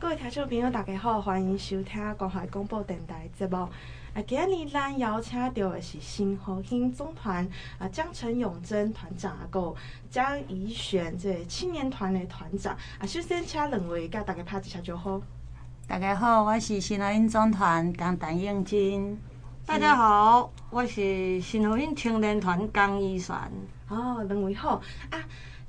各位听众朋友，大家好，欢迎收听关怀广播电台节目。啊，今日咱邀请到的是新和兴总团啊，江陈永贞团长啊，个江宜璇这青年团的团长啊，首先请两位跟大家拍一下招呼。大家好，我是新和兴总团江陈永贞。大家好，我是新和兴青年团江宜璇。哦，两位好啊。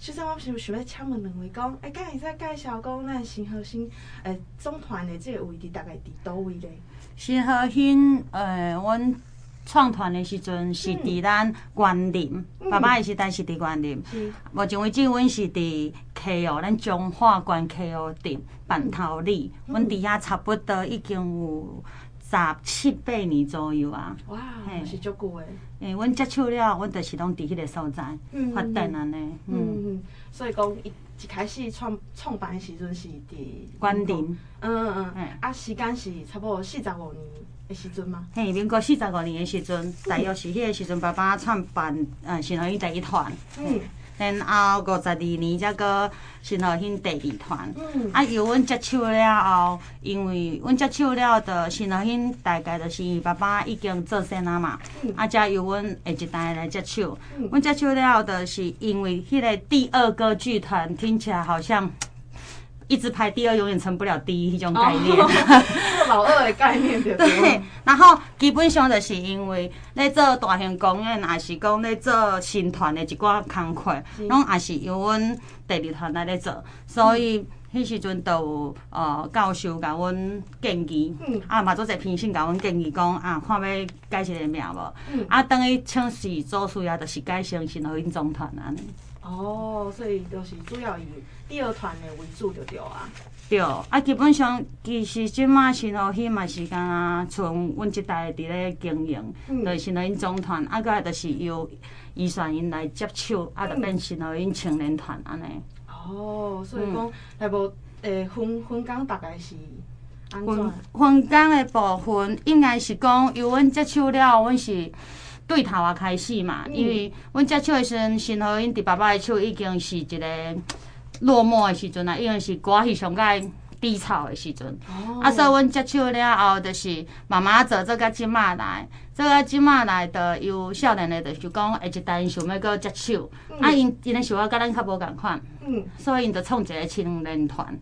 首先，我是想要请问两位讲，哎，刚才在介绍讲咱新和兴诶总团的这个位置大概伫倒位咧？新和兴诶，阮创团的时阵是伫咱关林，爸爸的时代是伫关林。目前为止，阮是伫 K O，咱中华关 K O 镇板头里，阮伫遐差不多已经有。十七八年左右啊！哇，是足久诶。诶，阮接触了，阮就是拢伫迄个所在发展安尼。嗯嗯，所以讲一一开始创创办诶时阵是伫关林。嗯嗯嗯。啊，时间是差不多四十五年诶时阵吗？嘿，民国四十五年诶时阵，大约是迄个时阵，爸爸创办嗯新和兴第一团。嗯。然后五十二年才个新和兴第二团，嗯、啊，由阮接手了后，因为阮接手了的新和兴大概就是爸爸已经做先啊嘛，嗯、啊，才由阮下一代来接手。阮、嗯、接手了后，就是因为迄个第二个剧团听起来好像。一直排第二，永远成不了第一，这种概念。哦、老二的概念对。对，然后基本上就是因为咧做大型公演，也是讲咧做新团的一寡工课，拢也是由阮第二团来咧做，所以迄时阵都有呃教授甲阮建议，嗯、啊嘛做者评审甲阮建议讲啊，看要改一个名无？嗯、啊，等于请示做事啊，就是改成新和兴总团安尼。哦，所以就是主要以第二团的为主就对啊。对，啊，基本上其实即马新和兴嘛是干啊，从阮即代伫咧经营，嗯、就是新和兴总团，啊，个就是由预算因来接手，啊，就变新和兴青年团安尼。哦，所以讲来无诶分分工大概是安怎？分分工的部分应该是讲由阮接手了，阮是。对头啊，开始嘛，因为阮接手的时阵，新和兴伫爸爸的手已经是一个落寞的时阵啊，因为是歌戏上界低潮的时阵。啊，所以阮接手了后，就是慢慢做做到即马来。做到即马来的有少年的，就是讲下一代想要搁接手，啊，因因的想法甲咱较无共款，所以因就创一个青年团。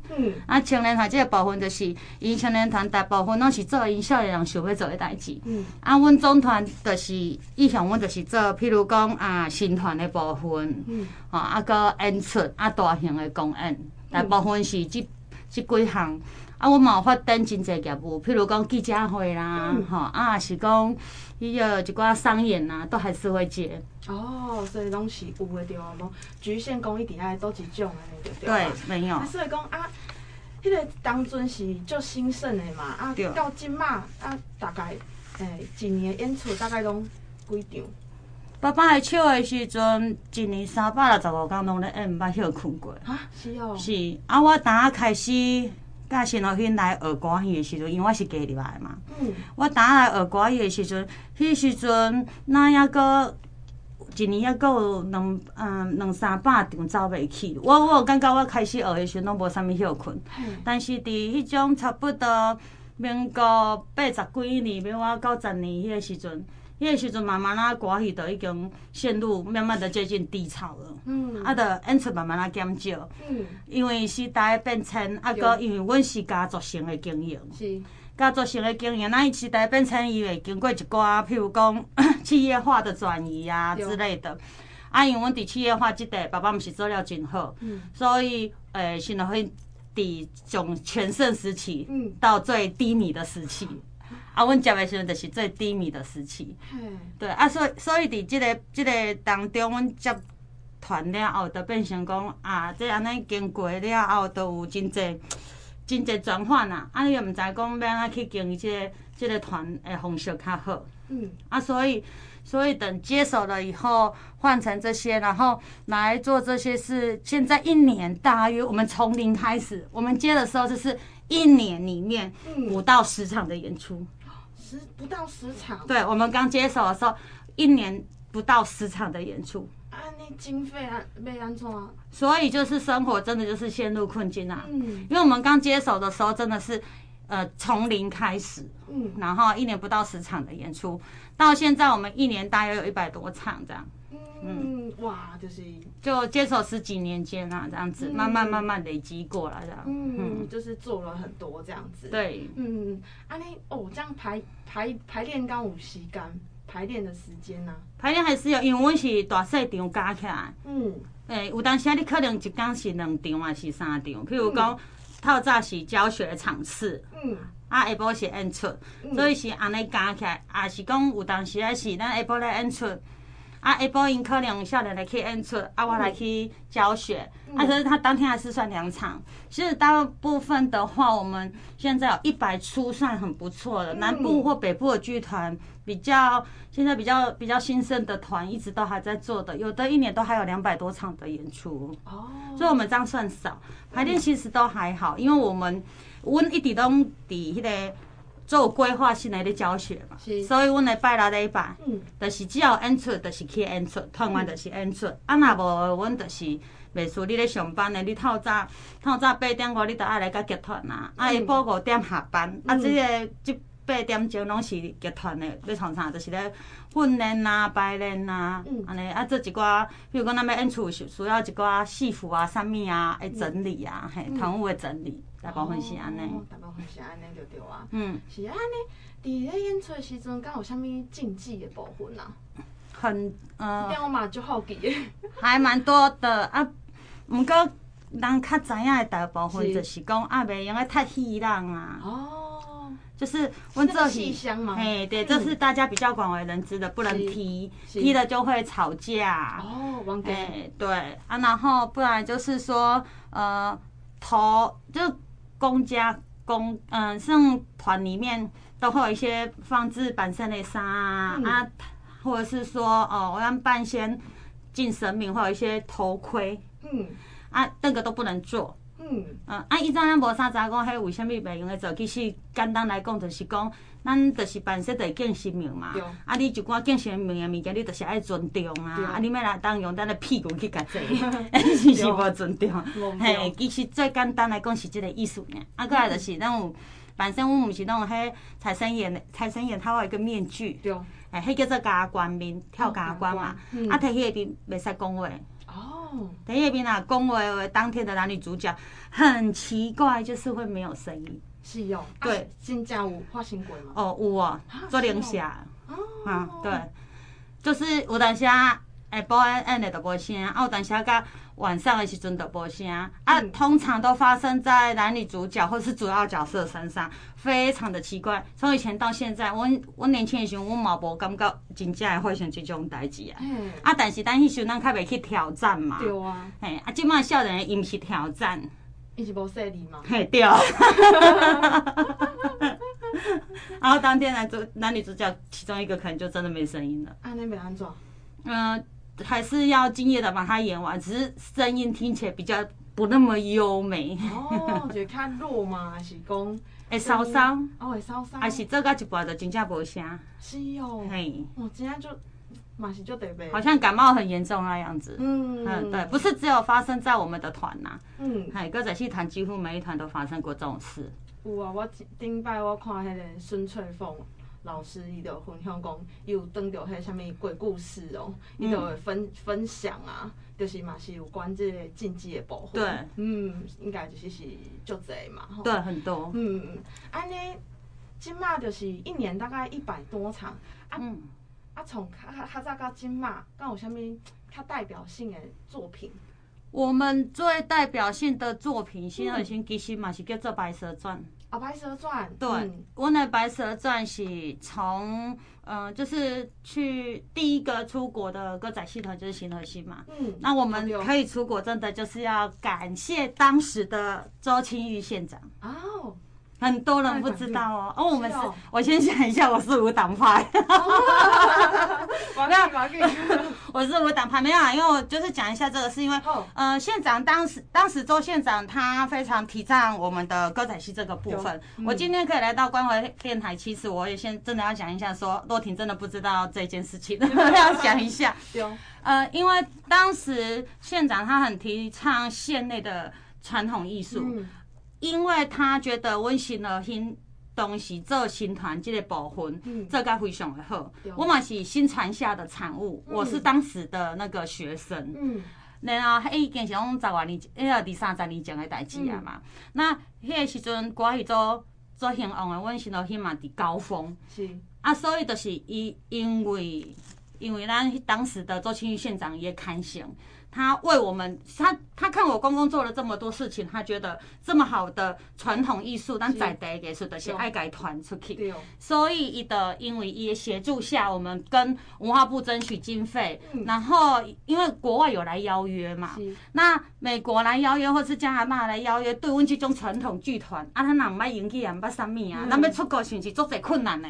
啊，青年团这个部分就是，因青年团大部分拢是做因少年人想要做的代志。啊，阮总团就是意向，阮就是做，譬如讲啊，新团的部分，啊，搁演出啊，大型的公演，大部分是即即几项。啊，我嘛有发展真侪业务，譬如讲记者会啦，吼、嗯，啊是讲伊个一寡商演呐，都还是会接。哦，所以拢是有诶对啊，无局限讲伊底下都一种诶对。对，没有。所以讲啊，迄个当阵是足兴盛诶嘛，啊到即马啊大概诶一年演出大概拢几场？爸爸诶笑的时阵，一年三百六十五天拢咧演，毋捌休困过。啊，是哦。是啊，我当下开始。甲新和兴来学歌戏的时阵，因为我是嫁入来嘛。嗯、我当来学歌戏的时阵，迄时阵那抑个一年抑个有两嗯两三百场走袂起。我我有感觉我开始学的时阵拢无啥物休困，嗯、但是伫迄种差不多民国八十几年，比我到十年迄个时阵。迄个时阵慢慢啊，歌戏都已经陷入慢慢的接近低潮了。嗯，啊，的演出慢慢啊减少。嗯，因为时代变迁，啊，搁因为阮是家族型的经营。是。家族型的经营，那伊时代变迁，伊会经过一寡，譬如讲 企业化的转移啊之类的。啊，因为阮伫企业化即块，爸爸毋是做了真好。嗯。所以，诶，现在会伫从全盛时期，嗯，到最低迷的时期。啊，阮接的时阵就是最低迷的时期，嗯、对啊，所以所以伫即个即个当中，阮接团了后，就变成讲啊，即安尼经过了后，都有真济真济转换啊，啊，你又毋知讲要安怎去经营即个即个团的方式较好，嗯，啊，所以所以等接手了以后，换成这些，然后来做这些事。现在一年大约我们从零开始，我们接的时候就是一年里面五到十场的演出。十不到十场，对，我们刚接手的时候，一年不到十场的演出，啊，啊，你经费啊，被安怎啊？所以就是生活真的就是陷入困境啊。嗯，因为我们刚接手的时候真的是，呃，从零开始，嗯，然后一年不到十场的演出，到现在我们一年大约有一百多场这样。嗯，哇，就是就接手十几年间啊，这样子慢慢慢慢累积过来的。嗯，就是做了很多这样子。对，嗯，啊，你哦，这样排排排练刚有时间，排练的时间呢？排练还是有，因为我是大细场加起来。嗯，诶，有当时你可能一天是两场还是三场？譬如讲，透早是教学场次，嗯，啊下晡是演出，所以是安尼加起来，也是讲有当时也是咱下晡来演出。啊，下晡因可能少年来去演出，啊，我来去教学，嗯、啊，可是他当天还是算两场。其实大部分的话，我们现在有一百出算很不错的。南部或北部的剧团比较，现在比较比较兴盛的团，一直都还在做的，有的一年都还有两百多场的演出。哦，所以我们这样算少，排练其实都还好，因为我们温一直都伫迄个。做规划性的咧教学嘛，是。所以阮的拜六礼拜，嗯，就是只要演出，就是去演出，团员就是演出。啊，若无，阮就是，袂输你咧上班的，你透早透早八点五，你都爱来甲集团啊。啊，下晡五点下班，嗯、啊，即个这八点钟拢是集团的，要创啥？就是咧训练啊，排练啊，安尼啊，做一寡，比如讲咱要演出，需需要一寡戏服啊、啥物啊，爱整理啊，嘿，团务的整理。大部分是安尼，大部分是安尼就对啊。嗯，是安尼。伫咧演出的时阵，敢有啥物禁忌的部分啊？很呃，我嘛就好奇的，还蛮多的啊。毋过人较知影的大部分就是讲啊，袂用个太戏人啊。哦。就是阮做戏，嘿，对，这是大家比较广为人知的，不能踢，踢了就会吵架。哦，忘记。对啊，然后不然就是说，呃，头就。公家公嗯，像团里面都会有一些放置板身的沙啊，嗯、啊，或者是说哦，我要办先敬神明，会有一些头盔，嗯，啊，那个都不能做，嗯，嗯，啊，以前咱无啥查讲，迄为虾米袂用来做？其实简单来讲，就是讲。咱就是办说得见神明嘛，啊，你一寡敬神明的物件，你就是爱尊重啊，啊，你要来当用咱的屁股去甲坐，是是无尊重。嘿，其实最简单来讲是即个意思呢。啊，过来就是咱有办说，阮毋是拢有迄财神爷的，财神爷他有一个面具，哎，迄叫做加官面，跳加官嘛。啊，摕迄个边袂使讲话。哦。摕迄个边啊，讲话话当天的男女主角很奇怪，就是会没有声音。是哦，对，真正有发生过吗？哦，有哦，做零下，啊，对，就是有当时啊，下晡演演的都无声，啊，有当时甲晚上的时阵都无声，啊，通常都发生在男女主角或是主要角色身上，非常的奇怪。从以前到现在，我我年轻的时候，我嘛无感觉真正会发生这种代志啊。嗯啊，但是咱迄时阵咱较袂去挑战嘛。对啊。嘿，啊，即卖少年伊毋是挑战。伊是无说你嘛？嘿，对。然后当天男主男女主角其中一个可能就真的没声音了。啊，那边安怎？嗯，还是要敬业的把它演完，只是声音听起来比较不那么优美。哦，就较弱嘛，还是讲 会烧伤？哦，会烧伤。还是做到一半就真正无声。是哦。嘿。我今天就。马上就得呗，好像感冒很严重那样子。嗯嗯，对，不是只有发生在我们的团呐。嗯，哎，歌仔戏团几乎每一团都发生过这种事。有啊，我顶摆我看迄个孙翠凤老师，伊就分享讲，伊有登着迄啥物鬼故事哦，伊就会分分享啊，就是嘛是有关这个禁忌的部分。对，嗯，应该就是是就这嘛。对，很多。嗯嗯，安尼，今马就是一年大概一百多场。嗯。啊，从较较早到今嘛，敢有啥物较代表性的作品？我们最代表性的作品，新和新其实嘛是叫做《白蛇传》。啊，《白蛇传》对，我那《白蛇传》是从嗯，就是去第一个出国的歌仔戏团就是新河戏嘛。嗯，那我们可以出国，真的就是要感谢当时的周清玉县长。哦。很多人不知道哦。哦，我们是，我先讲一下，我是无党派。没有，我是无党派，没有啊。因为我就是讲一下这个，是因为，呃，县长当时当时周县长他非常提倡我们的歌仔戏这个部分。我今天可以来到关怀电台，其实我也先真的要讲一下，说洛婷真的不知道这件事情，要讲一下。呃，因为当时县长他很提倡县内的传统艺术。因为他觉得阮新乐兴东西做新团这个部分，做甲非常的好。我嘛是新传下的产物，我是当时的那个学生。嗯，然后迄已经是讲十外年，迄个二三十年前的代志啊嘛。那迄个时阵，歌仔做做兴旺的阮新乐兴嘛伫高峰。是啊，所以就是伊因为因为咱当时的周清玉县长也看上。他为我们，他他看我公公做了这么多事情，他觉得这么好的传统艺术，但在地艺术的是爱改团出去，所以伊的因为伊的协助下，我们跟文化部争取经费，然后因为国外有来邀约嘛，那美国来邀约或是加拿大来邀约，对阮这种传统剧团，啊，他哪唔捌演技也唔捌啥物啊，咱要出国甚至做侪困难呢。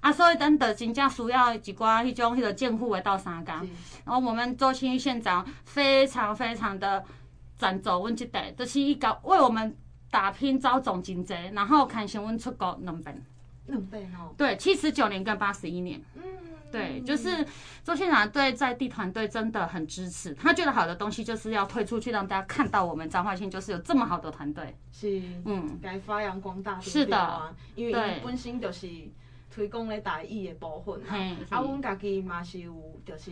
啊，所以等的真正需要一寡迄种迄个政府的到三工，然后我们周清玉县长非常非常的赞助阮这代，就是伊搞为我们打拼招总经济，然后看上阮出国两遍，两遍哦。对，七十九年跟八十一年。嗯。对，就是周县长对在地团队真的很支持，他觉得好的东西就是要推出去，让大家看到我们彰化县就是有这么好的团队。是。嗯。该发扬光大。是的。因为伊本身就是。推广咧台语的部分啊，啊，阮家己嘛是有，就是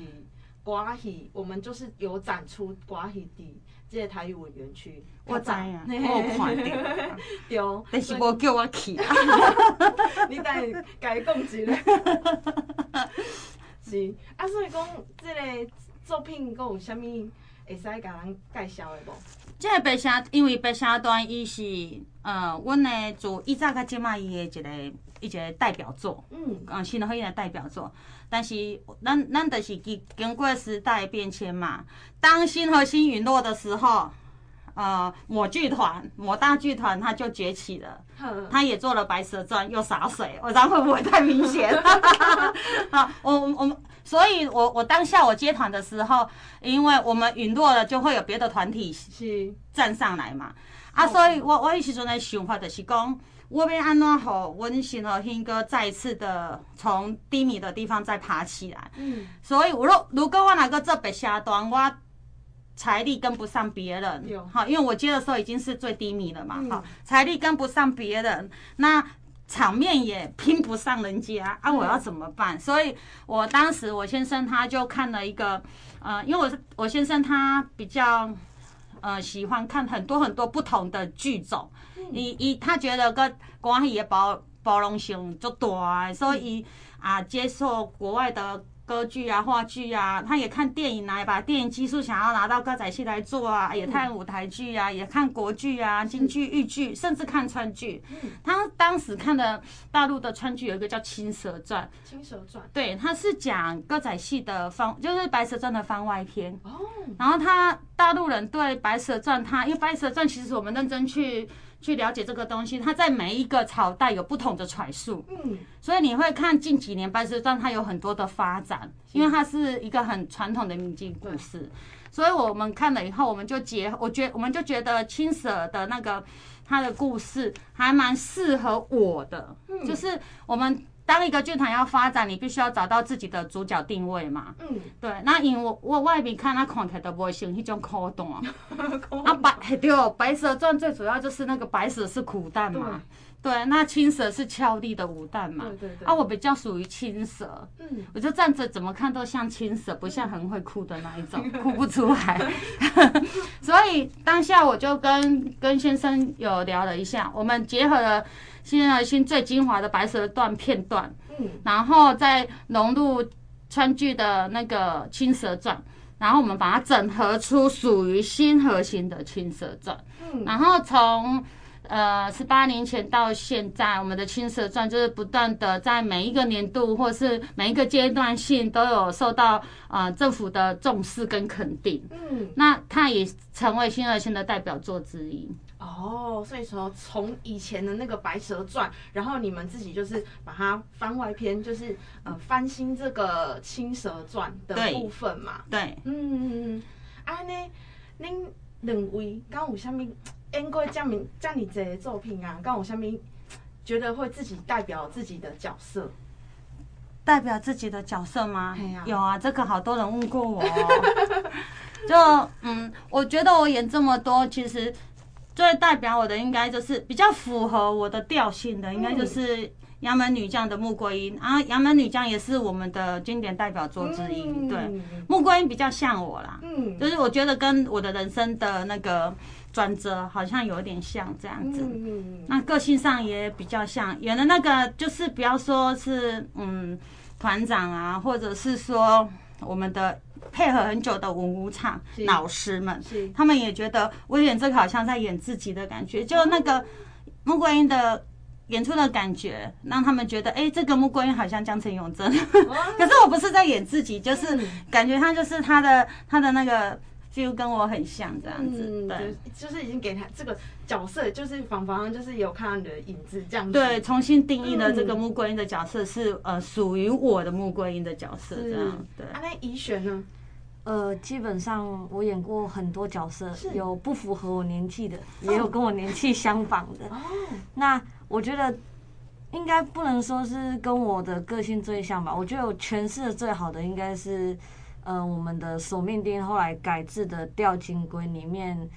歌仔戏，我们就是有展出歌仔戏伫即个台语文园区。我知啊，我看到。对，但是无叫我去。你等下家己讲一下。是，啊，所以讲即个作品，佫有啥物会使甲咱介绍的无？即个白声，因为白声段伊是，呃，阮的做以早甲即卖伊的一个。一个代表作，嗯，嗯，新乐兴的代表作，但是咱咱就是经经过时代变迁嘛。当新和新陨落的时候，呃，某剧团、某大剧团他就崛起了，他也做了《白蛇传》，又洒水，我讲会不会太明显？好，我我们，所以我我当下我接团的时候，因为我们陨落了，就会有别的团体是站上来嘛，啊，所以我我迄时阵的想法就是讲。我要安怎好温馨和兴哥再一次的从低迷的地方再爬起来。嗯，所以我若如果我哪个这白下端，我财力跟不上别人，好，因为我接的时候已经是最低迷了嘛，好，财力跟不上别人，那场面也拼不上人家啊，我要怎么办？所以我当时我先生他就看了一个，呃，因为我是我先生他比较呃喜欢看很多很多不同的剧种。伊伊他觉得个关系的包包容性足大，所以啊接受国外的歌剧啊、话剧啊，他也看电影啊，也把电影技术想要拿到歌仔戏来做啊，也看舞台剧啊，也看国剧啊、京剧、豫剧，甚至看川剧。他当时看的大陆的川剧有一个叫《青蛇传》，《青蛇传》对，他是讲歌仔戏的番，就是《白蛇传》的番外篇。哦，然后他大陆人对《白蛇传》，他因为《白蛇传》其实我们认真去。去了解这个东西，它在每一个朝代有不同的揣述，嗯，所以你会看近几年《白蛇传》它有很多的发展，因为它是一个很传统的民间故事，所以我们看了以后，我们就结，我觉我们就觉得青蛇的那个它的故事还蛮适合我的，就是我们。当一个剧团要发展，你必须要找到自己的主角定位嘛。嗯，对。那因为我我外面看他看起来都不会像那种苦蛋啊，白对哦，《白蛇传》最主要就是那个白蛇是苦蛋嘛。对，对。那青蛇是俏丽的武旦嘛。对对对。啊，我比较属于青蛇。嗯。我就站着怎么看都像青蛇，不像很会哭的那一种，哭不出来。所以当下我就跟跟先生有聊了一下，我们结合了。新乐兴最精华的白蛇段片段，嗯，然后再融入川剧的那个青蛇传，然后我们把它整合出属于新核心的青蛇传，嗯，然后从呃十八年前到现在，我们的青蛇传就是不断的在每一个年度或是每一个阶段性都有受到呃政府的重视跟肯定，嗯，那它也成为新乐兴的代表作之一。哦，所以说从以前的那个《白蛇传》，然后你们自己就是把它番外篇，就是呃翻新这个《青蛇传》的部分嘛。对，对嗯嗯嗯。啊，呢，恁两位刚有啥物演过这么这么多的作品啊？刚有啥物觉得会自己代表自己的角色？代表自己的角色吗？啊有啊，这个好多人问过我。就嗯，我觉得我演这么多，其实。最代表我的应该就是比较符合我的调性的，应该就是《杨门女将》的穆桂英啊，《杨门女将》也是我们的经典代表作之一。对，穆桂英比较像我啦，嗯，就是我觉得跟我的人生的那个转折好像有点像这样子。那个性上也比较像演的那个，就是不要说是嗯团长啊，或者是说我们的。配合很久的文武场老师们，他们也觉得我演这个好像在演自己的感觉，就那个穆桂英的演出的感觉，让他们觉得，哎，这个穆桂英好像江城永贞。可是我不是在演自己，就是感觉他就是他的他的那个 feel 跟我很像这样子。对，就是已经给他这个角色，就是仿佛就是有看到你的影子这样子。对，重新定义了这个穆桂英的角色是呃属于我的穆桂英的角色这样。对，啊，那怡璇呢？呃，基本上我演过很多角色，有不符合我年纪的，也有跟我年纪相仿的。那我觉得应该不能说是跟我的个性最像吧。我觉得我诠释的最好的应该是，呃，我们的《索命丁》后来改制的《吊金龟》里面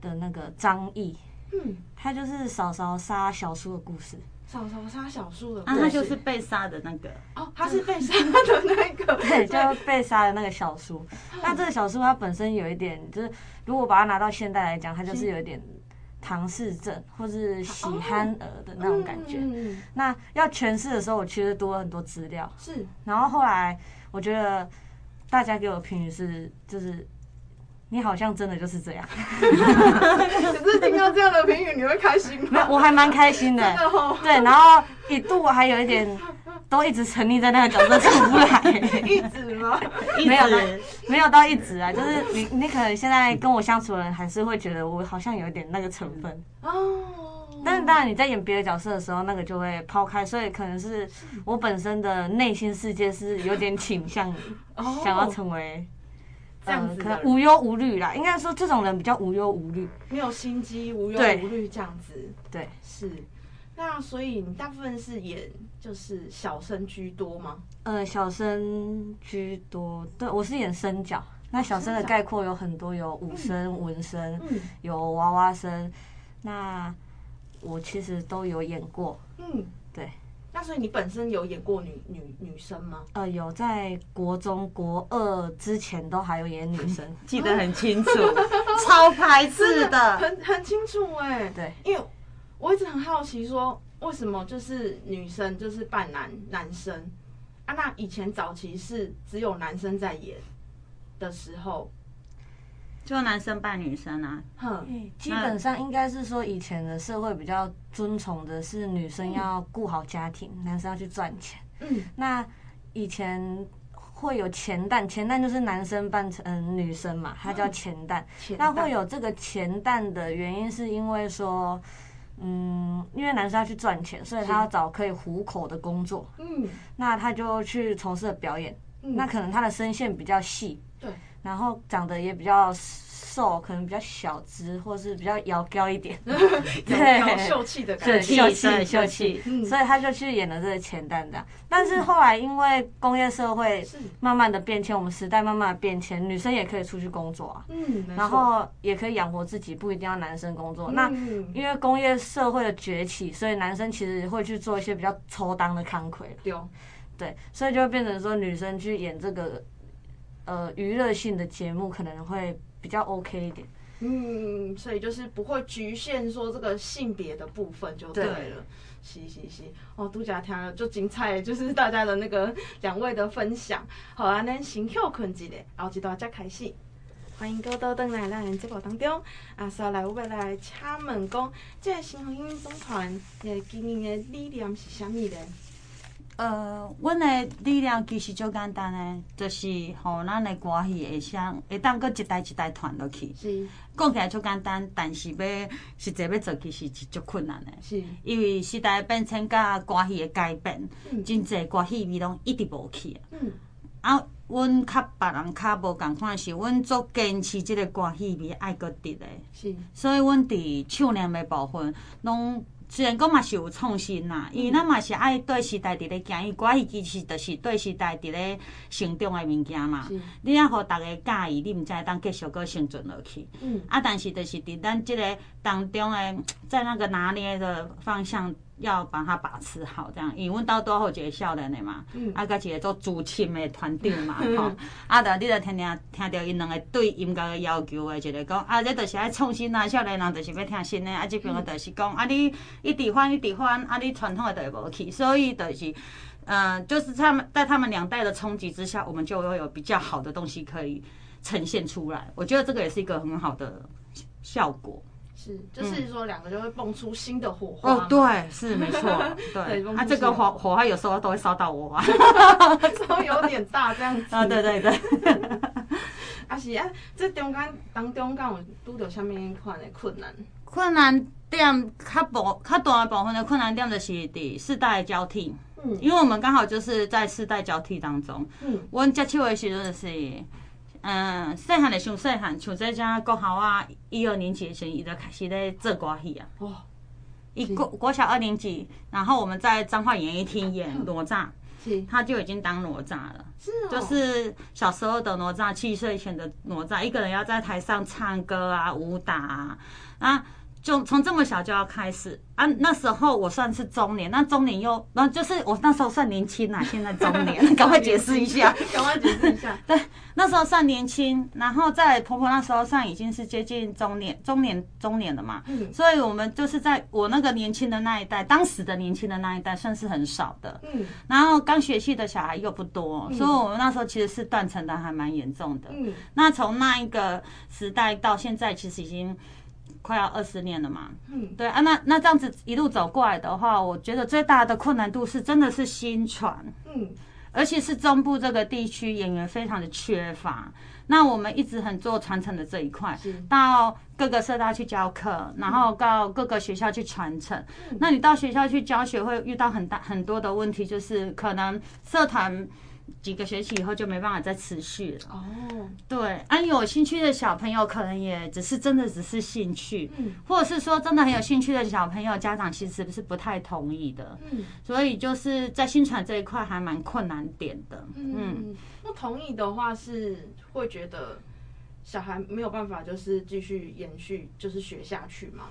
的那个张毅，嗯，他就是嫂嫂杀小叔的故事。嫂嫂杀小叔的故事，啊，他就是被杀的那个。哦，他是被杀的那个。对，就是被杀的那个小叔。那这个小叔他本身有一点，就是如果把它拿到现代来讲，他就是有一点唐氏症或是喜憨儿的那种感觉。那要诠释的时候，我其实多了很多资料。是。然后后来，我觉得大家给我的评语是，就是。你好像真的就是这样，可是听到这样的评语，你会开心吗？我还蛮开心的，对，然后一度我还有一点，都一直沉溺在那个角色出不来。一直吗？没有到，没有到一直啊，就是你，你可能现在跟我相处的人，还是会觉得我好像有一点那个成分哦。但是当然你在演别的角色的时候，那个就会抛开，所以可能是我本身的内心世界是有点倾向想要成为。这样子无忧无虑啦，应该说这种人比较无忧无虑，没有心机，无忧无虑这样子。对，对是。那所以你大部分是演就是小生居多吗？呃，小生居多，对，我是演生角。那小生的概括有很多，有武生、文生，有娃娃生。那我其实都有演过。嗯，对。那所以你本身有演过女女女生吗？呃，有在国中国二之前都还有演女生，记得很清楚，超排斥的，很很清楚哎、欸。对，因为我一直很好奇，说为什么就是女生就是扮男男生啊？那以前早期是只有男生在演的时候。就男生扮女生啊，哼，基本上应该是说以前的社会比较尊崇的是女生要顾好家庭，男生要去赚钱。嗯，那以前会有钱蛋，钱蛋就是男生扮成女生嘛，他叫钱蛋。那会有这个钱蛋的原因是因为说，嗯，因为男生要去赚钱，所以他要找可以糊口的工作。嗯，那他就去从事了表演。那可能他的声线比较细。对。然后长得也比较瘦，可能比较小只，或是比较窈窕一点，对，秀气的感觉，秀气秀气，所以他就去演了这个钱旦这样。但是后来因为工业社会慢慢的变迁，我们时代慢慢的变迁，女生也可以出去工作啊，嗯，然后也可以养活自己，不一定要男生工作。那因为工业社会的崛起，所以男生其实会去做一些比较抽当的工课，对，所以就会变成说女生去演这个。呃，娱乐性的节目可能会比较 OK 一点。嗯，所以就是不会局限说这个性别的部分就对了。对是是是，哦，独家听了就精彩，就是大家的那个 两位的分享。好啊，咱先休困一下，后一段再开始。欢迎各位登来咱节目当中。啊，接下来我们来请问讲，这个新红星总团的经营的理念是啥物呢？呃，阮的力量其实就简单的，就是吼咱的歌戏会像会当搁一代一代传落去。是，讲起来就简单，但是要实际要做，其实是足困难的。是，因为时代变迁甲歌戏的改变，真济歌戏味拢一直无去。嗯。啊，阮较别人较无共款是，阮足坚持即个歌戏味爱搁伫的。是。所以，阮伫唱念的部分，拢。虽然讲嘛是有创新啦，因为咱嘛是爱对时代伫咧行，伊歌伊其实就是对时代伫咧成长的物件嘛。你若，互逐个介意，你毋知会当继续搁生存落去。嗯。啊，但是就是伫咱即个当中诶，在那个拿捏的方向。要把它把持好，这样，因为阮兜多好一个少年的嘛，嗯、啊，佮一个做主亲的团长嘛，吼，啊，着你着听听听到因两个对音乐的要求的，一个讲，啊，这着是爱创新啊，少年人着是要听新的，啊，这边个着是讲，啊，你一直换一直换，啊，你传统的着会无去，所以着是，嗯、呃，就是他们在他们两代的冲击之下，我们就会有比较好的东西可以呈现出来，我觉得这个也是一个很好的效果。是，就是说两个就会蹦出新的火花。哦，对，是没错，对。啊，这个火火花有时候都会烧到我啊，烧有点大这样子。啊，对对对。啊是啊，这中间当中间有拄到什么款的困难？困难点较部较大的部分的困难点就是伫世代交替。嗯。因为我们刚好就是在世代交替当中。嗯。阮接手的时阵是。嗯，细汉的上细汉，像这家国校啊，一二年级的时候，伊就开始咧做歌戏啊。哇。一国国小二年级，然后我们在彰化演艺厅演哪吒，他就已经当哪吒了。是哦。就是小时候的哪吒，七岁前的哪吒，一个人要在台上唱歌啊，武打啊，啊。就从这么小就要开始啊！那时候我算是中年，那中年又，然后就是我那时候算年轻啊，现在中年，赶快解释一下，赶快解释一下。对，那时候算年轻，然后在婆婆那时候算已经是接近中年，中年中年了嘛。嗯。所以我们就是在我那个年轻的那一代，当时的年轻的那一代算是很少的。嗯。然后刚学戏的小孩又不多，所以我们那时候其实是断层的还蛮严重的。嗯。那从那一个时代到现在，其实已经。快要二十年了嘛，嗯，对啊，那那这样子一路走过来的话，我觉得最大的困难度是真的是新传，嗯，而且是中部这个地区演员非常的缺乏。那我们一直很做传承的这一块，到各个社大去教课，然后到各个学校去传承。那你到学校去教学会遇到很大很多的问题，就是可能社团。几个学期以后就没办法再持续了。哦，对，啊，有兴趣的小朋友可能也只是真的只是兴趣，嗯，或者是说真的很有兴趣的小朋友，家长其实是不太同意的，嗯，所以就是在新传这一块还蛮困难点的，嗯，不同意的话是会觉得小孩没有办法就是继续延续就是学下去吗？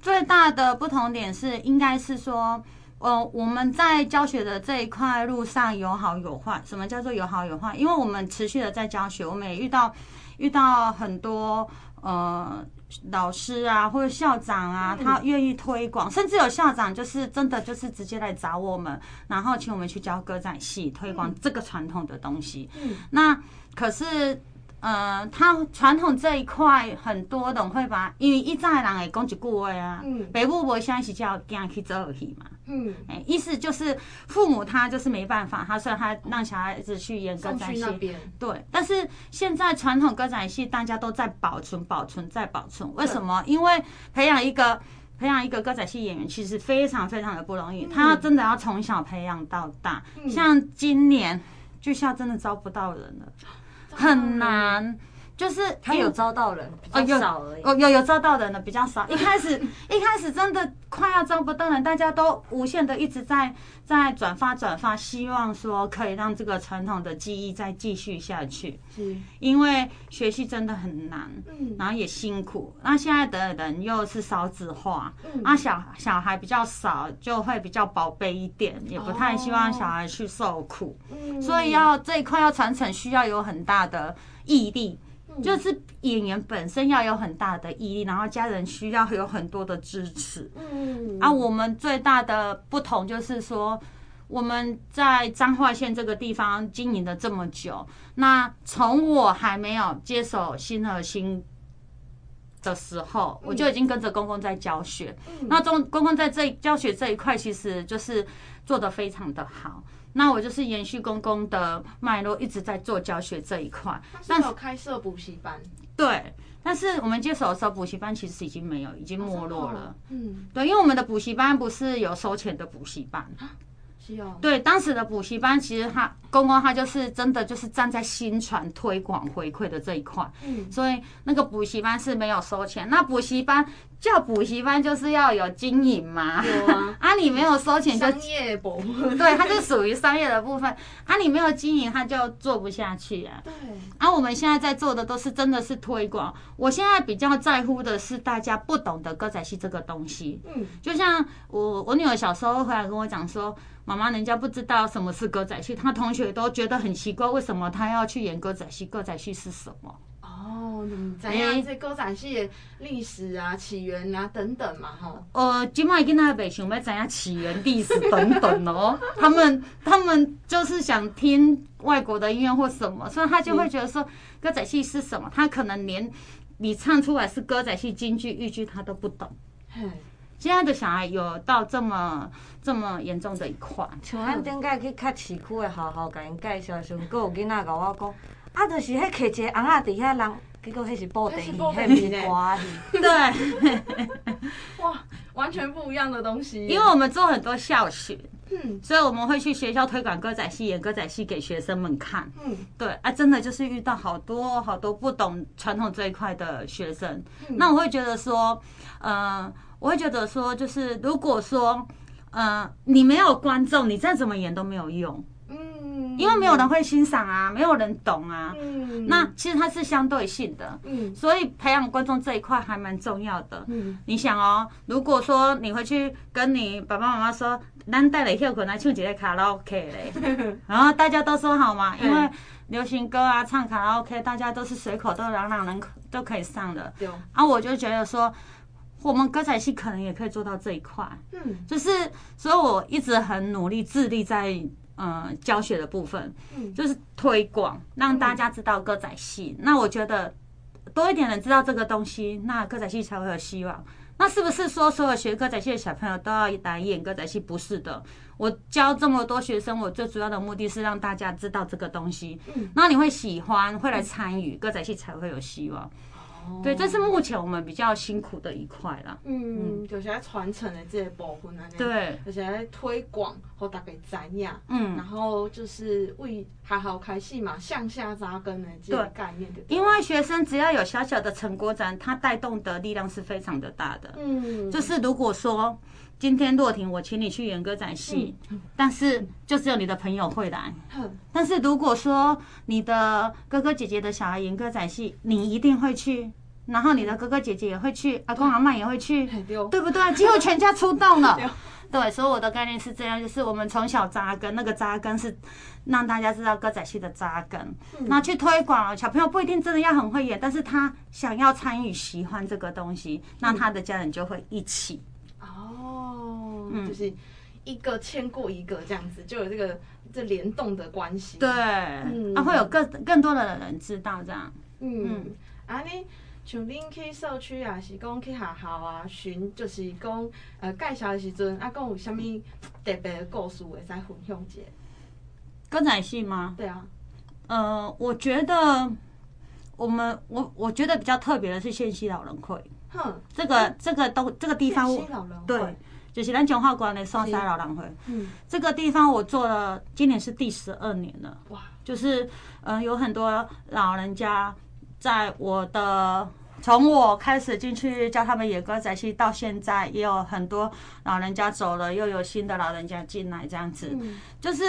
最大的不同点是应该是说。呃，我们在教学的这一块路上有好有坏。什么叫做有好有坏？因为我们持续的在教学，我们也遇到遇到很多呃老师啊，或者校长啊，他愿意推广，甚至有校长就是真的就是直接来找我们，然后请我们去教歌仔戏，推广这个传统的东西。嗯，那可是。呃，他传统这一块很多人会把，因为一再人会讲一句话啊，嗯，北部不像是叫惊去做戏嘛，嗯，哎、欸，意思就是父母他就是没办法，他说他让小孩子去演歌仔戏，对，但是现在传统歌仔戏大家都在保存、保存、再保存，为什么？因为培养一个培养一个歌仔戏演员其实非常非常的不容易，他要真的要从小培养到大，像今年剧校真的招不到人了。很难，就是他有招到人，比较少而已。哦，有有招到人的比较少。一开始一开始真的快要招不到人，大家都无限的一直在在转发转发，希望说可以让这个传统的技艺再继续下去。是，因为学习真的很难，嗯，然后也辛苦。那现在的人又是少子化，嗯，那小小孩比较少，就会比较宝贝一点，也不太希望小孩去受苦。嗯，所以要这一块要传承，需要有很大的毅力。就是演员本身要有很大的毅力，然后家人需要有很多的支持。嗯，啊，我们最大的不同就是说，我们在彰化县这个地方经营了这么久，那从我还没有接手新和新的时候，我就已经跟着公公在教学。那中公公在这教学这一块，其实就是做的非常的好。那我就是延续公公的脉络，一直在做教学这一块。但是有开设补习班。对，但是我们接手的时候，补习班其实已经没有，已经没落了。嗯，对，因为我们的补习班不是有收钱的补习班。对，当时的补习班其实他公公他就是真的就是站在新传推广回馈的这一块，嗯，所以那个补习班是没有收钱。那补习班叫补习班就是要有经营嘛，有啊，啊你没有收钱就商业部分，对，它就属于商业的部分。啊你没有经营，它就做不下去啊。对，啊我们现在在做的都是真的是推广。我现在比较在乎的是大家不懂得歌仔戏这个东西，嗯，就像我我女儿小时候回来跟我讲说。妈妈，人家不知道什么是歌仔戏，她同学都觉得很奇怪，为什么她要去演歌仔戏？歌仔戏是什么？哦，怎样？这歌仔戏的历史啊、起源啊等等嘛，吼。呃，今麦囡仔袂想要知影起源、历史等等哦。他们他们就是想听外国的音乐或什么，所以他就会觉得说歌仔戏是什么？他可能连你唱出来是歌仔戏京剧、豫剧他都不懂。嘿。现在的小孩有到这么这么严重的一块，像咱顶个去较市区的学校，甲因介绍时，佫有囡仔甲我讲，啊，就是迄摕一个红仔伫遐人，结果迄是布袋戏，迄不是歌戏。对，哇，完全不一样的东西。因为我们做很多校学，嗯，所以我们会去学校推广歌仔戏，演歌仔戏给学生们看。嗯，对啊，真的就是遇到好多好多不懂传统这一块的学生，那我会觉得说，嗯。我会觉得说，就是如果说，呃，你没有观众，你再怎么演都没有用，嗯，因为没有人会欣赏啊，没有人懂啊，嗯，那其实它是相对性的，嗯，所以培养观众这一块还蛮重要的，嗯，你想哦，如果说你回去跟你爸爸妈妈说，咱带了票可来唱几个卡拉 OK 嘞，然后大家都说好嘛？因为流行歌啊，唱卡拉 OK，大家都是随口都朗朗人都可以上的，对，啊，我就觉得说。我们歌仔戏可能也可以做到这一块，嗯，就是，所以我一直很努力致力在呃教学的部分，嗯，就是推广，让大家知道歌仔戏。那我觉得多一点人知道这个东西，那歌仔戏才会有希望。那是不是说所有学歌仔戏的小朋友都要来演歌仔戏？不是的，我教这么多学生，我最主要的目的是让大家知道这个东西，嗯，那你会喜欢，会来参与，歌仔戏才会有希望。对，这是目前我们比较辛苦的一块啦。嗯，就是在传承的这些部分啊。对，而且在推广和大家知影。嗯，然后就是为还好开戏嘛，向下扎根的这个概念。因为学生只要有小小的成果展，他带动的力量是非常的大的。嗯，就是如果说今天洛婷，我请你去演歌仔戏，嗯、但是就只有你的朋友会来。嗯、但是如果说你的哥哥姐姐的小孩演歌仔戏，你一定会去。然后你的哥哥姐姐也会去，阿公阿妈也会去，对不对？几乎全家出动了。对，所以我的概念是这样，就是我们从小扎根，那个扎根是让大家知道歌仔戏的扎根，那去推广。小朋友不一定真的要很会演，但是他想要参与、喜欢这个东西，那他的家人就会一起。哦，就是一个牵过一个这样子，就有这个这联动的关系。对，啊，会有更更多的人知道这样。嗯，啊你。像恁去社区啊，是讲去学校啊，寻就是讲呃介绍的时阵，啊，讲有啥物特别的故事会使分享一下？歌仔戏吗？对啊。呃，我觉得我们我我觉得比较特别的是县西老人会。哼。这个这个都这个地方。对，就是咱彰化县的双山老人会。嗯。这个地方我做了，今年是第十二年了。哇。就是呃，有很多老人家。在我的从我开始进去教他们野歌仔戏到现在，也有很多老人家走了，又有新的老人家进来，这样子，就是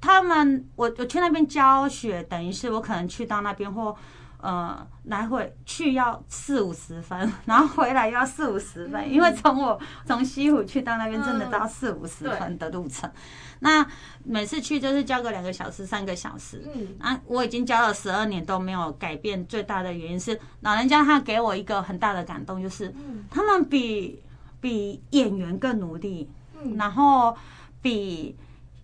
他们，我我去那边教学，等于是我可能去到那边或。呃，来回去要四五十分，然后回来要四五十分，嗯、因为从我从西湖去到那边真的都要四五十分的路程。嗯、那每次去就是交个两个小时、三个小时。嗯，啊，我已经交了十二年都没有改变，最大的原因是老人家他给我一个很大的感动，就是他们比比演员更努力，嗯、然后比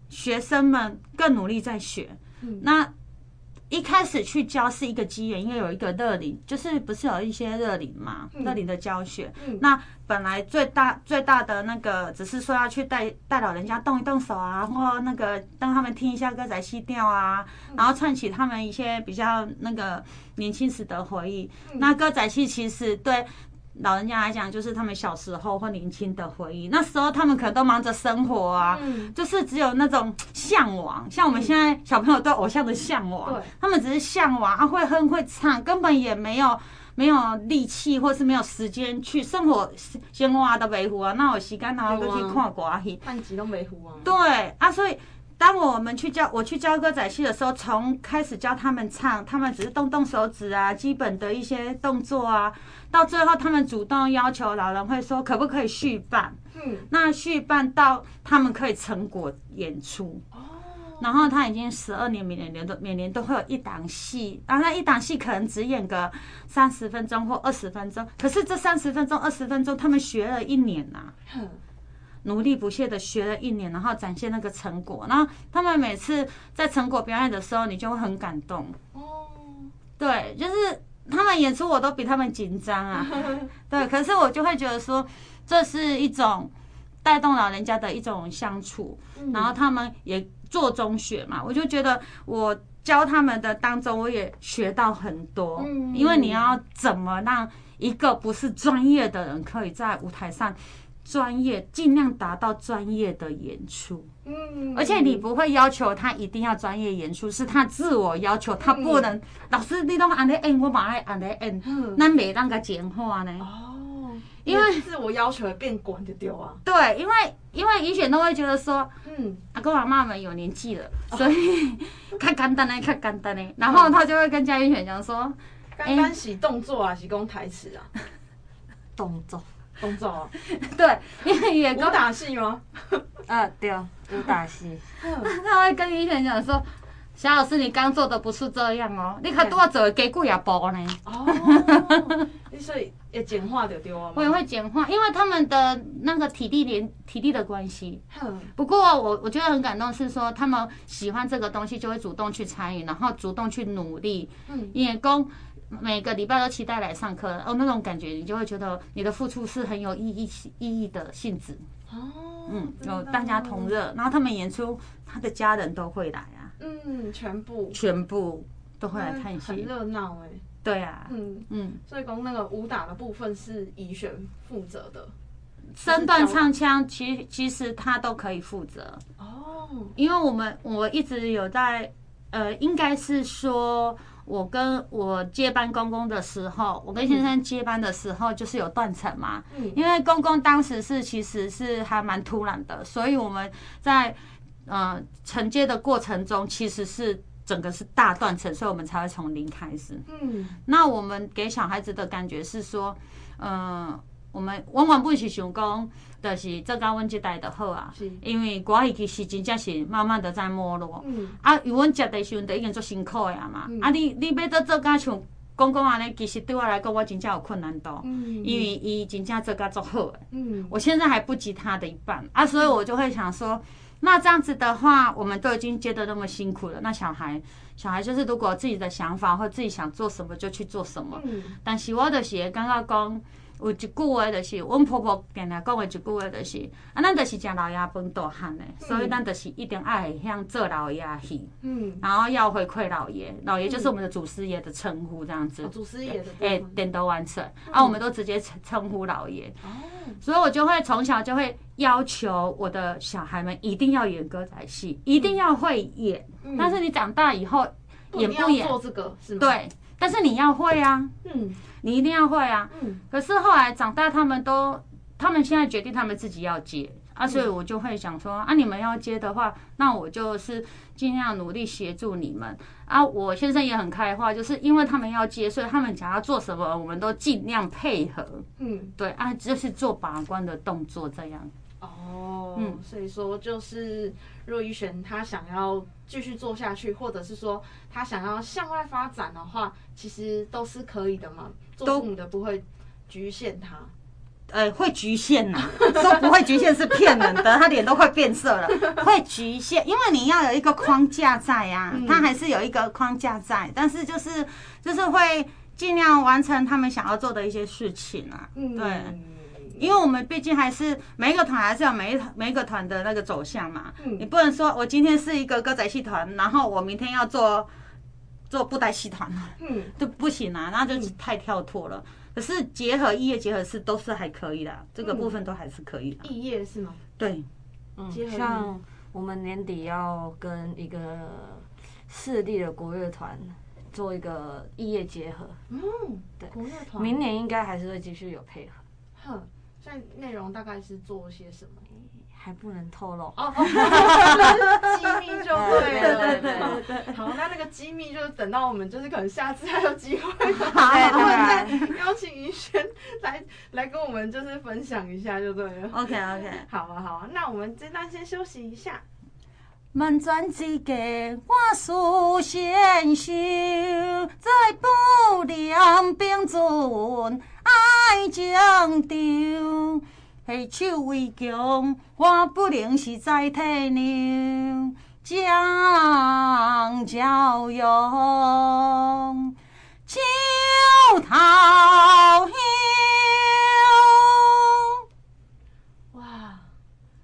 学生们更努力在学。嗯、那一开始去教是一个机缘，因为有一个乐龄，就是不是有一些乐龄嘛，乐龄的教学。那本来最大最大的那个，只是说要去带带老人家动一动手啊，或那个让他们听一下歌仔戏调啊，然后串起他们一些比较那个年轻时的回忆。那歌仔戏其实对。老人家来讲，就是他们小时候或年轻的回忆。那时候他们可能都忙着生活啊，嗯、就是只有那种向往，像我们现在小朋友对偶像的向往，对他们只是向往啊，会哼会唱，根本也没有没有力气，或是没有时间去生活生活的维护啊。那有时间哪会去看歌戏？半集都维护啊。对啊，所以。当我们去教我去教歌仔戏的时候，从开始教他们唱，他们只是动动手指啊，基本的一些动作啊，到最后他们主动要求老人会说可不可以续办？嗯，那续办到他们可以成果演出。哦，然后他已经十二年，每年年都每年都会有一档戏，然后那一档戏可能只演个三十分钟或二十分钟，可是这三十分钟、二十分钟，他们学了一年呐、啊。努力不懈的学了一年，然后展现那个成果。然后他们每次在成果表演的时候，你就会很感动。哦，对，就是他们演出我都比他们紧张啊。对，可是我就会觉得说，这是一种带动老人家的一种相处。然后他们也做中学嘛，我就觉得我教他们的当中，我也学到很多。因为你要怎么让一个不是专业的人可以在舞台上。专业，尽量达到专业的演出。嗯，而且你不会要求他一定要专业演出，是他自我要求，他不能。老师，你都按呢按，我嘛爱按呢按，那没让他简化呢？哦，因为自我要求变广就丢啊。对，因为因为以前都会觉得说，嗯，阿公阿妈们有年纪了，所以 看简单的，看简单的，然后他就会跟嘉义选讲说，刚刚是动作啊，是讲台词啊，动作。动作啊，对，因为也武打戏吗？啊，对，武打戏。他会跟医生讲说：“小老师，你刚做的不是这样哦，你看多做给几啊步呢？”哦，所以也简化就对啊。我也会简化，因为他们的那个体力连体力的关系。不过我我觉得很感动，是说他们喜欢这个东西，就会主动去参与，然后主动去努力。嗯，也供。每个礼拜都期待来上课哦，那种感觉你就会觉得你的付出是很有意义意义的性质哦。嗯，有大家同乐，然后他们演出，他的家人都会来啊。嗯，全部全部都会来看戏，很热闹哎。对啊，嗯嗯，所以讲那个武打的部分是怡璇负责的，身段唱腔其其实他都可以负责哦。因为我们我一直有在呃，应该是说。我跟我接班公公的时候，我跟先生接班的时候就是有断层嘛，因为公公当时是其实是还蛮突然的，所以我们在呃承接的过程中其实是整个是大断层，所以我们才会从零开始。嗯，那我们给小孩子的感觉是说，嗯。我们往往不是想讲，就是做到阮这代就好啊。是因为歌艺其实真正是慢慢的在没落。嗯。啊，由阮接的时阵，就已经足辛苦呀嘛。嗯、啊，你你要得做到像公公安尼，其实对我来讲，我真正有困难度。嗯。因为伊真正做到足好。嗯。我现在还不及他的一半啊，所以我就会想说，那这样子的话，我们都已经接得那么辛苦了，那小孩，小孩就是如果自己的想法或自己想做什么就去做什么。嗯。但是我的是感觉讲。有一句话就是，阮婆婆定定讲的一句话就是，啊，咱就是食老爷饭大汉的，所以咱就是一定爱会晓做老爷戏，嗯，然后要回馈老爷，老爷就是我们的祖师爷的称呼，这样子。祖师爷的。哎，点头完成，啊，我们都直接称称呼老爷。哦。所以我就会从小就会要求我的小孩们一定要演歌仔戏，一定要会演。但是你长大以后演不演？做这个是吗？对。但是你要会啊，嗯，你一定要会啊，嗯。可是后来长大，他们都，他们现在决定他们自己要接。啊，所以我就会想说啊，你们要接的话，那我就是尽量努力协助你们。啊。我先生也很开化，就是因为他们要接，所以他们想要做什么，我们都尽量配合，嗯，对啊，就是做把关的动作这样。哦，嗯，所以说就是若一璇她想要继续做下去，或者是说他想要向外发展的话，其实都是可以的嘛。做父母的不会局限他。呃，会局限呐，说不会局限是骗人的，他脸都快变色了。会局限，因为你要有一个框架在啊，他还是有一个框架在，但是就是就是会尽量完成他们想要做的一些事情啊。对，因为我们毕竟还是每一个团还是有每一每一个团的那个走向嘛。你不能说我今天是一个歌仔戏团，然后我明天要做做布袋戏团，嗯，就不行啊，那就太跳脱了。可是结合艺业结合是都是还可以的，这个部分都还是可以的。艺业是吗？对，嗯，像我们年底要跟一个市立的国乐团做一个异业结合。嗯，对，国乐团明年应该还是会继续有配合。哼，现在内容大概是做些什么？还不能透露哦，机密就 对了。对对对对。好，那那个机密就等到我们就是可能下次还有机会，我们再邀请云轩来来跟我们就是分享一下就对了。OK OK，好啊好啊，那我们这段先休息一下。满转之家，我思先生，在不良并存爱情长。下手为强，我不能是在替娘将教养，九头香。哇，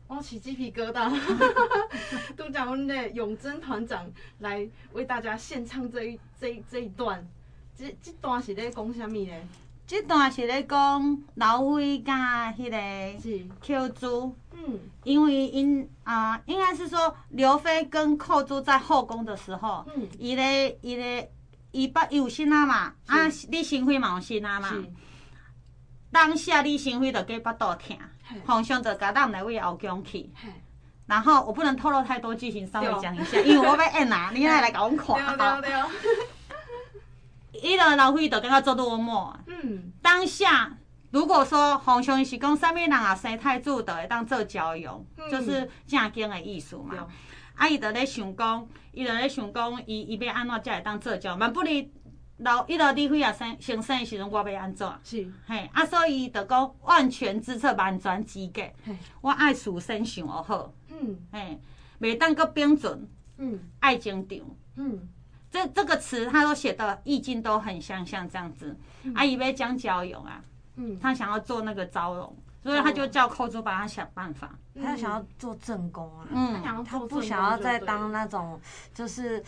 我起鸡皮疙瘩！都讲我们的永贞团长来为大家献唱这一这一这一段，这这段是在讲什么呢？这段是咧讲刘辉甲迄个寇珠，嗯，因为因啊、呃，应该是说刘飞跟寇珠在后宫的时候，嗯，伊咧伊咧伊把伊有心啊嘛，啊，李新辉嘛有心啊嘛，当下李新辉就给巴肚疼，皇上就甲咱来为后宫去，然后我不能透露太多剧情，稍微讲一下，因为我要演啊，你来来甲我看。伊个老飞就感觉做落寞。嗯，当下如果说皇上是讲啥物人啊生太子，就会当做交友，嗯、就是正经的意思嘛。对啊，伊就咧想讲，伊就咧想讲，伊伊要安怎才会当做娇？万不离老伊个李辉啊生先生的时阵，我要安怎？是嘿啊，所以伊就讲万全之策，万全之计。嘿，我爱事先想好。嗯，嘿，袂当搁标准。嗯，爱情长。嗯。这这个词，他都写的意境都很相像，像这样子。阿姨被江娇勇啊，嗯，他想要做那个招容，所以他就叫寇珠帮他想办法。他想要做正宫啊，嗯，他不想要再当那种，就是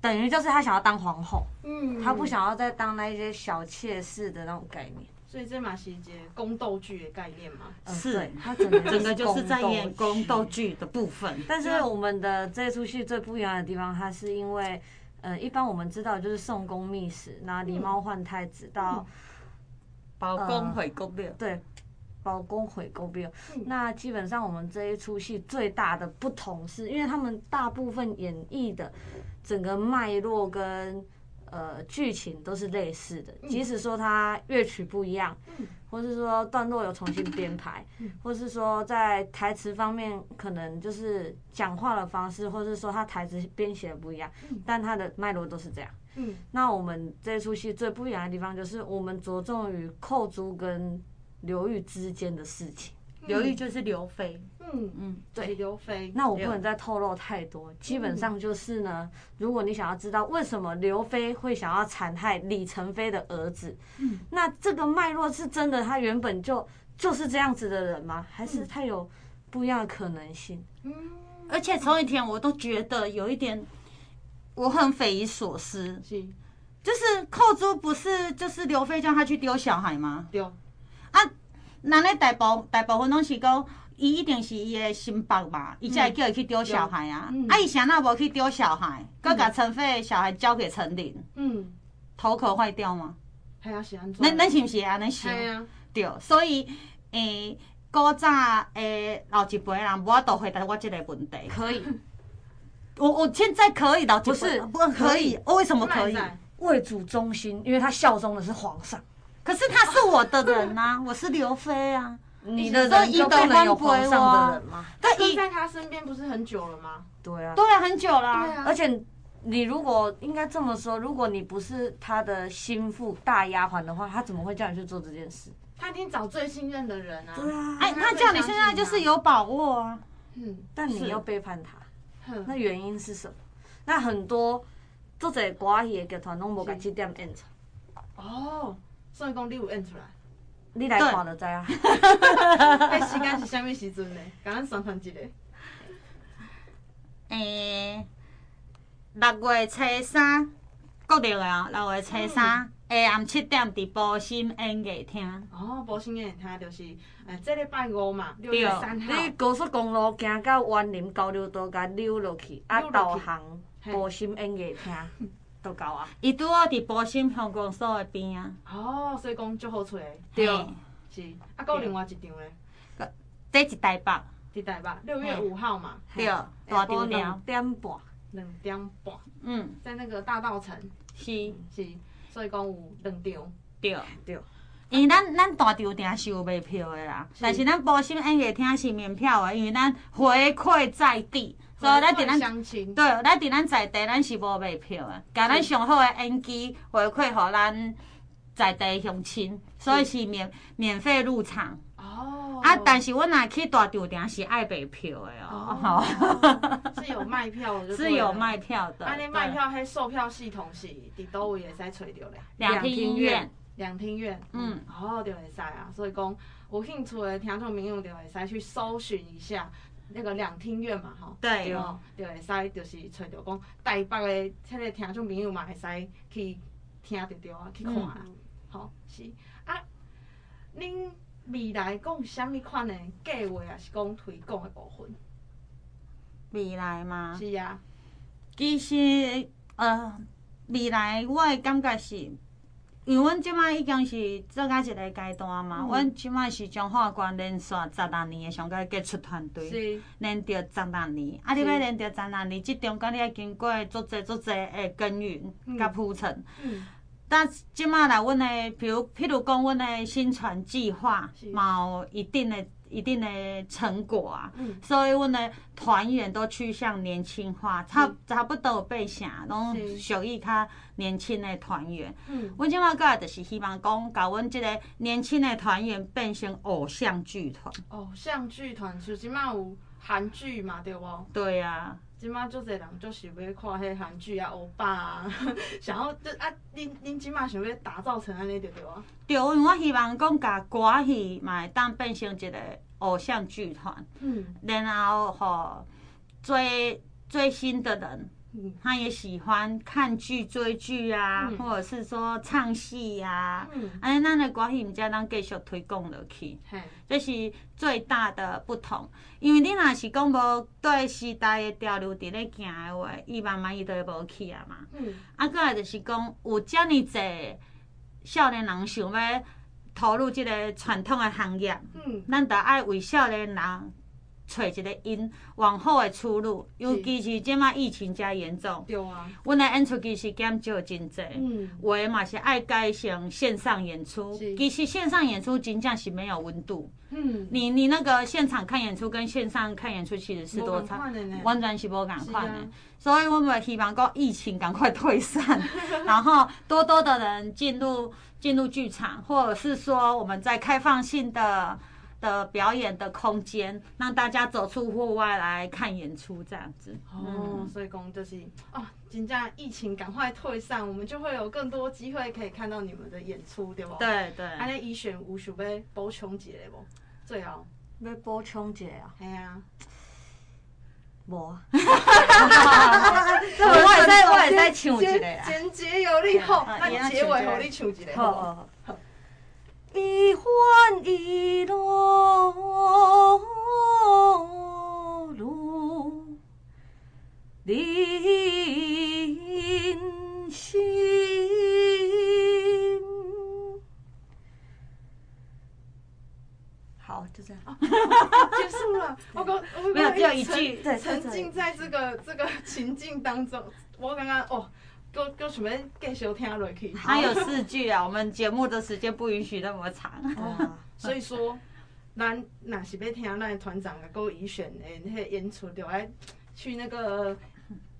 等于就是他想要当皇后，嗯，他不想要再当那些小妾室的那种概念。所以这马戏节宫斗剧的概念嘛，是，他整个 整个就是在演宫斗剧的部分。但是我们的这出戏最不一样的地方，它是因为。呃，一般我们知道就是宋公秘史，拿狸猫换太子到包公回宫庙，对，包公回宫庙。那基本上我们这一出戏最大的不同是，因为他们大部分演绎的整个脉络跟。呃，剧情都是类似的，即使说它乐曲不一样，或是说段落有重新编排，或是说在台词方面可能就是讲话的方式，或是说他台词编写的不一样，但它的脉络都是这样。嗯，那我们这出戏最不一样的地方就是我们着重于寇珠跟刘玉之间的事情。刘玉就是刘飞，嗯嗯，对，刘飞。那我不能再透露太多，基本上就是呢，如果你想要知道为什么刘飞会想要残害李成飞的儿子，嗯，那这个脉络是真的，他原本就就是这样子的人吗？还是他有不一样的可能性？嗯，而且从以前我都觉得有一点，我很匪夷所思，是，就是寇珠不是就是刘飞叫他去丢小孩吗？丢啊。那咧大部大部分拢是讲，伊一定是伊的心腹嘛，伊才会叫伊去丢小孩啊。嗯、啊，伊啥那无去丢小孩，佮甲陈飞的小孩交给陈琳，嗯，头壳坏掉吗？系啊，是安怎？恁恁是毋是安尼想？系啊，对，所以诶，古早诶老一辈人无法度回答我这个问题。可以，我我现在可以老一辈，不是不可以？我为什么可以？为主忠心，因为他效忠的是皇上。可是他是我的人呐、啊，我是刘飞啊。你的人就不能有皇上的人吗？他在他身边不是很久了吗？对啊，对啊，很久了。啊、而且你如果应该这么说，如果你不是他的心腹大丫鬟的话，他怎么会叫你去做这件事？他一定找最信任的人啊。对啊。哎，他叫你现在就是有把握啊。嗯。但你又背叛他，那原因是什么？那很多做者歌戏的剧团拢无把这点演出。哦，所以讲你有演出来，你来看就知啊。迄 时间是啥物时阵呢？甲咱宣传一下。诶，六月初三，固定的哦。六月初三下暗七点伫博心演艺厅。哦，博心演艺厅就是诶，这礼拜五嘛，六月三号。你高速公路行到园林交流道，甲溜落去，啊，导航博心演艺厅 都到啊。伊拄好伫宝心乡公所的边啊。哦，所以讲足好找。对。是，啊，搁有另外一场咧。第一台北。一台北，六月五号嘛。对。大场了。两点半。两点半。嗯。在那个大道城。是。是。所以讲有两场。对。对。因为咱咱大场店是有卖票的啦，但是咱宝心演艺厅是免票的，因为咱回馈在地，所以咱伫咱对，咱伫咱在地，咱是无卖票的，甲咱上好的演技回馈互咱在地乡亲，所以是免免费入场。哦。啊，但是我若去大酒店是爱卖票的哦。是有卖票的。是有卖票的。啊，你卖票迄售票系统是伫倒位会使找着咧？两厅院。两厅院，嗯，哦，就会使啊，所以讲有兴趣的听众朋友就会使去搜寻一下那个两厅院嘛，吼，对，哦，就会使就是找到讲台北的迄个听众朋友嘛，会使去听得到啊，去看啊，好是啊，恁未来讲什物款的计划啊，是讲推广的部分？未来吗？是啊，其实呃，未来我的感觉是。因为阮即摆已经是做到一个阶段嘛，阮即摆是从化县连续十六年的上届杰出团队，连着十六年。啊，你要连着十六年，即中间你要经过足侪足侪的耕耘甲铺陈。但即摆来，阮的，比如譬如讲，阮的宣传计划，嘛有一定的。一定的成果啊，嗯、所以阮的团员都趋向年轻化，差差不多有八成拢属于较年轻的团员。嗯阮即马个就是希望讲，甲阮即个年轻的团员变成偶像剧团。偶像剧团就是嘛有韩剧嘛，对无？对啊。即马足侪人足想要看迄韩剧啊，欧巴啊，想要就啊，恁恁即马想要打造成安尼对对啊？对，因为我希望讲，甲歌戏嘛会当变成一个偶像剧团，嗯，然后吼最最新的人。他也喜欢看剧、追剧啊，嗯、或者是说唱戏呀、啊。嗯，哎，咱的歌戏毋才当继续推广落去，嘿这是最大的不同。因为你若是讲无对时代的潮流伫咧行的话，伊慢慢伊就会无去啊嘛。嗯，啊，过来就是讲有遮尔济少年人想要投入这个传统的行业，嗯，咱得爱为少年人。找一个因往后的出路，尤其是即马疫情加严重，对啊，阮的演出其实减少真济，嗯，有的嘛是爱改成线上演出，其实线上演出真正是没有温度，嗯，你你那个现场看演出跟线上看演出其实是多差，完全是无共款的，啊、所以我们希望讲疫情赶快退散，然后多多的人进入进入剧场，或者是说我们在开放性的。的表演的空间，让大家走出户外来看演出，这样子。哦，所以讲就是哦，真正疫情赶快退散，我们就会有更多机会可以看到你们的演出，对不？对对。安尼，伊选有想要补充一个无？最后要补充一个啊？系啊。无。哈 我也在，我也在唱一个啊。简洁有力，好，那结尾好，你唱一个。好好好。一环一路路人心。好，就这样。结束了。我刚，我没有，只有一句。沉浸在这个这个情境当中，我刚刚哦。都都什么继续听落去。还有四句啊，我们节目的时间不允许那么长。哦、所以说，咱若是要听咱团长个伊选的那些演出，就要去那个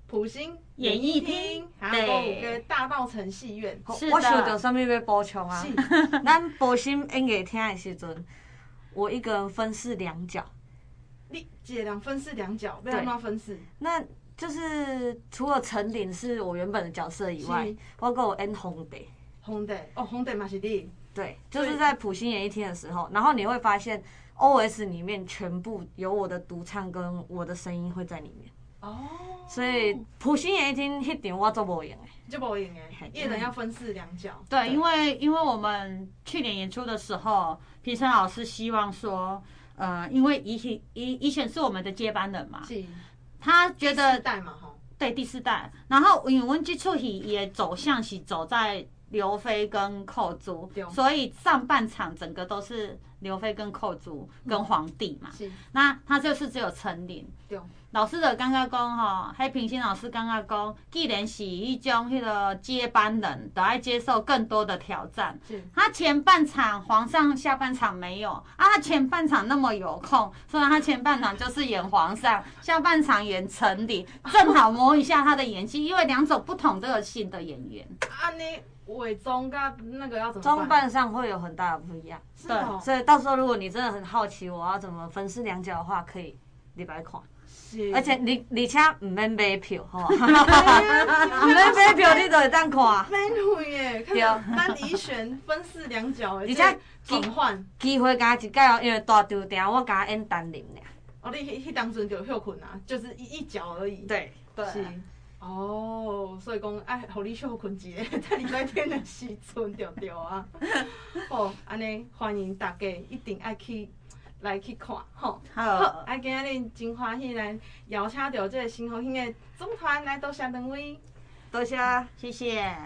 普星演艺厅，还有五个大道城戏院。是的。我想到上面要补充啊？咱埔心演艺厅的时阵，我一个人分饰两角。你姐俩分饰两角，为什么分饰？那就是除了陈琳是我原本的角色以外，包括我 N 红蝶。红蝶哦，红蝶嘛是你。对，就是在普星演艺厅的时候，然后你会发现 OS 里面全部有我的独唱跟我的声音会在里面。哦。所以普星演艺厅一点我做不赢诶，就不赢哎，一人要分饰两角。对，因为因为我们去年演出的时候，评审老师希望说。呃，因为以前以以前是我们的接班人嘛，是，他觉得第四代嘛，对第四代，然后因为我们这出戏也走向是走在刘飞跟寇珠，所以上半场整个都是刘飞跟寇珠跟皇帝嘛，是，那他就是只有陈琳。对。老师的刚刚讲哈，黑平心老师刚刚讲，既然是一种那个接班人，都要接受更多的挑战。是他前半场皇上，下半场没有啊。他前半场那么有空，所以他前半场就是演皇上，下半场演陈琳，正好磨一下他的演技，因为两种不同个性的演员。啊，你伪装跟那个要怎么？装扮上会有很大的不一样。对，所以到时候如果你真的很好奇我要怎么分饰两角的话，可以礼拜看。而且你而且唔免买票，吼，唔免买票，你就会当看。免会耶，对，咱以选分饰两角，而且转换机会加一届哦，因为大场顶我加演单人俩。哦，你迄迄当阵就休困啊，就是一一角而已。对对。是。哦，所以讲哎互你休困一下，在礼拜天的时阵就对啊。哦，安尼欢迎大家一定爱去。来去看，吼，好，啊，今日真欢喜来邀请到这个新鸿兴的总团来多谢两位，多谢，谢谢。